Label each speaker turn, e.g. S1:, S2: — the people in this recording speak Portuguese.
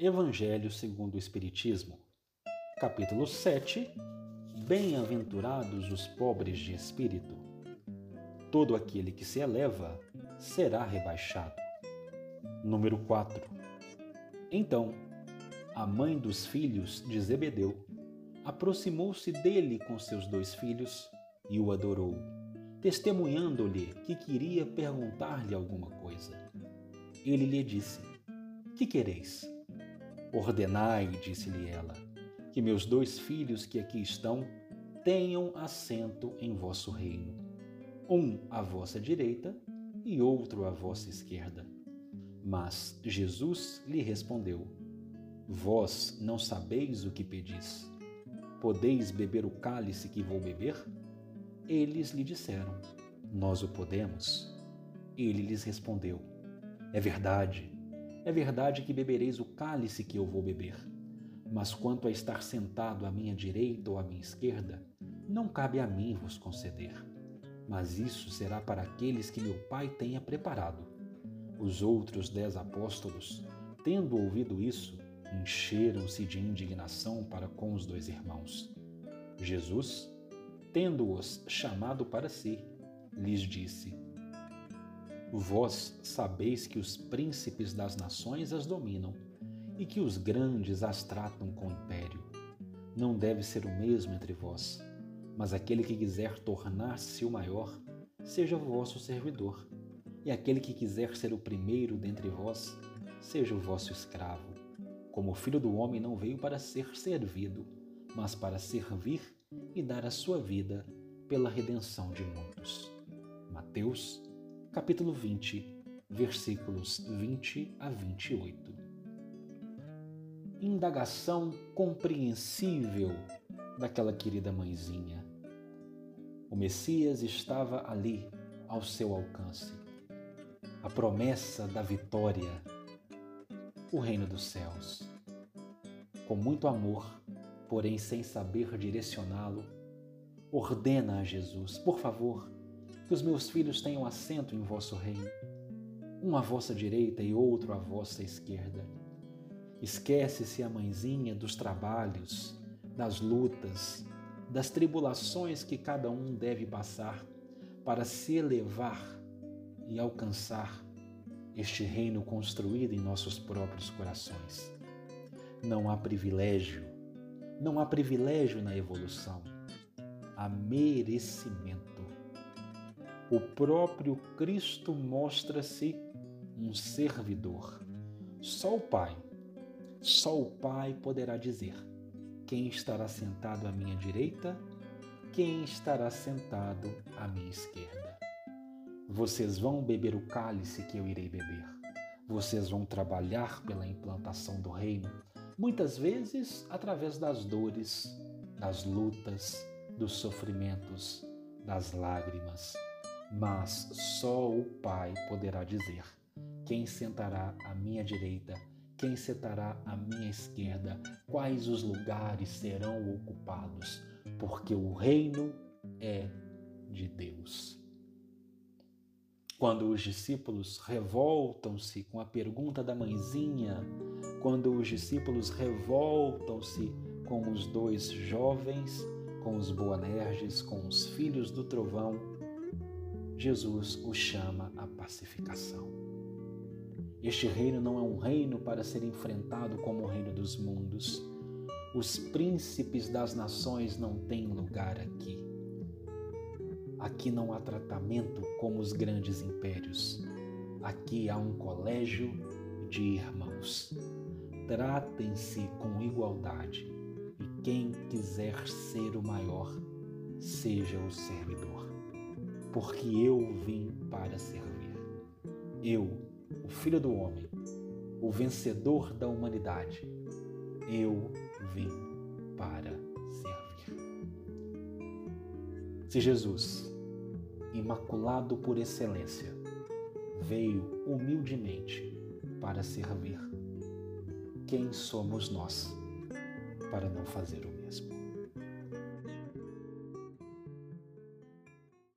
S1: Evangelho segundo o Espiritismo, capítulo 7 Bem-aventurados os pobres de espírito. Todo aquele que se eleva será rebaixado. Número 4. Então, a mãe dos filhos de Zebedeu aproximou-se dele com seus dois filhos e o adorou, testemunhando-lhe que queria perguntar-lhe alguma coisa. Ele lhe disse: Que quereis? Ordenai, disse-lhe ela, que meus dois filhos que aqui estão tenham assento em vosso reino, um à vossa direita e outro à vossa esquerda. Mas Jesus lhe respondeu: Vós não sabeis o que pedis. Podeis beber o cálice que vou beber? Eles lhe disseram: Nós o podemos. Ele lhes respondeu: É verdade, é verdade que bebereis o cálice que eu vou beber. Mas quanto a estar sentado à minha direita ou à minha esquerda, não cabe a mim vos conceder. Mas isso será para aqueles que meu Pai tenha preparado. Os outros dez apóstolos, tendo ouvido isso, encheram-se de indignação para com os dois irmãos. Jesus, tendo-os chamado para si, lhes disse: Vós sabeis que os príncipes das nações as dominam e que os grandes as tratam com império. Não deve ser o mesmo entre vós, mas aquele que quiser tornar-se o maior, seja vosso servidor, e aquele que quiser ser o primeiro dentre vós, seja o vosso escravo. Como o filho do homem não veio para ser servido, mas para servir e dar a sua vida pela redenção de muitos. Mateus, capítulo 20, versículos 20 a 28. Indagação compreensível daquela querida mãezinha. O Messias estava ali, ao seu alcance. A promessa da vitória, o reino dos céus. Com muito amor, porém sem saber direcioná-lo, ordena a Jesus, por favor, que os meus filhos tenham assento em vosso reino, um à vossa direita e outro à vossa esquerda. Esquece-se a mãezinha dos trabalhos, das lutas, das tribulações que cada um deve passar para se elevar e alcançar este reino construído em nossos próprios corações. Não há privilégio, não há privilégio na evolução, há merecimento. O próprio Cristo mostra-se um servidor. Só o Pai, só o Pai poderá dizer quem estará sentado à minha direita, quem estará sentado à minha esquerda. Vocês vão beber o cálice que eu irei beber. Vocês vão trabalhar pela implantação do reino, muitas vezes através das dores, das lutas, dos sofrimentos, das lágrimas. Mas só o Pai poderá dizer: quem sentará à minha direita, quem sentará à minha esquerda, quais os lugares serão ocupados, porque o reino é de Deus. Quando os discípulos revoltam-se com a pergunta da mãezinha, quando os discípulos revoltam-se com os dois jovens, com os Boanerges, com os filhos do trovão, Jesus os chama à pacificação. Este reino não é um reino para ser enfrentado como o reino dos mundos. Os príncipes das nações não têm lugar aqui. Aqui não há tratamento como os grandes impérios. Aqui há um colégio de irmãos. Tratem-se com igualdade e quem quiser ser o maior, seja o servidor. Porque eu vim para servir. Eu, o Filho do Homem, o vencedor da humanidade, eu vim para servir. Se Jesus, imaculado por excelência, veio humildemente para servir, quem somos nós para não fazer o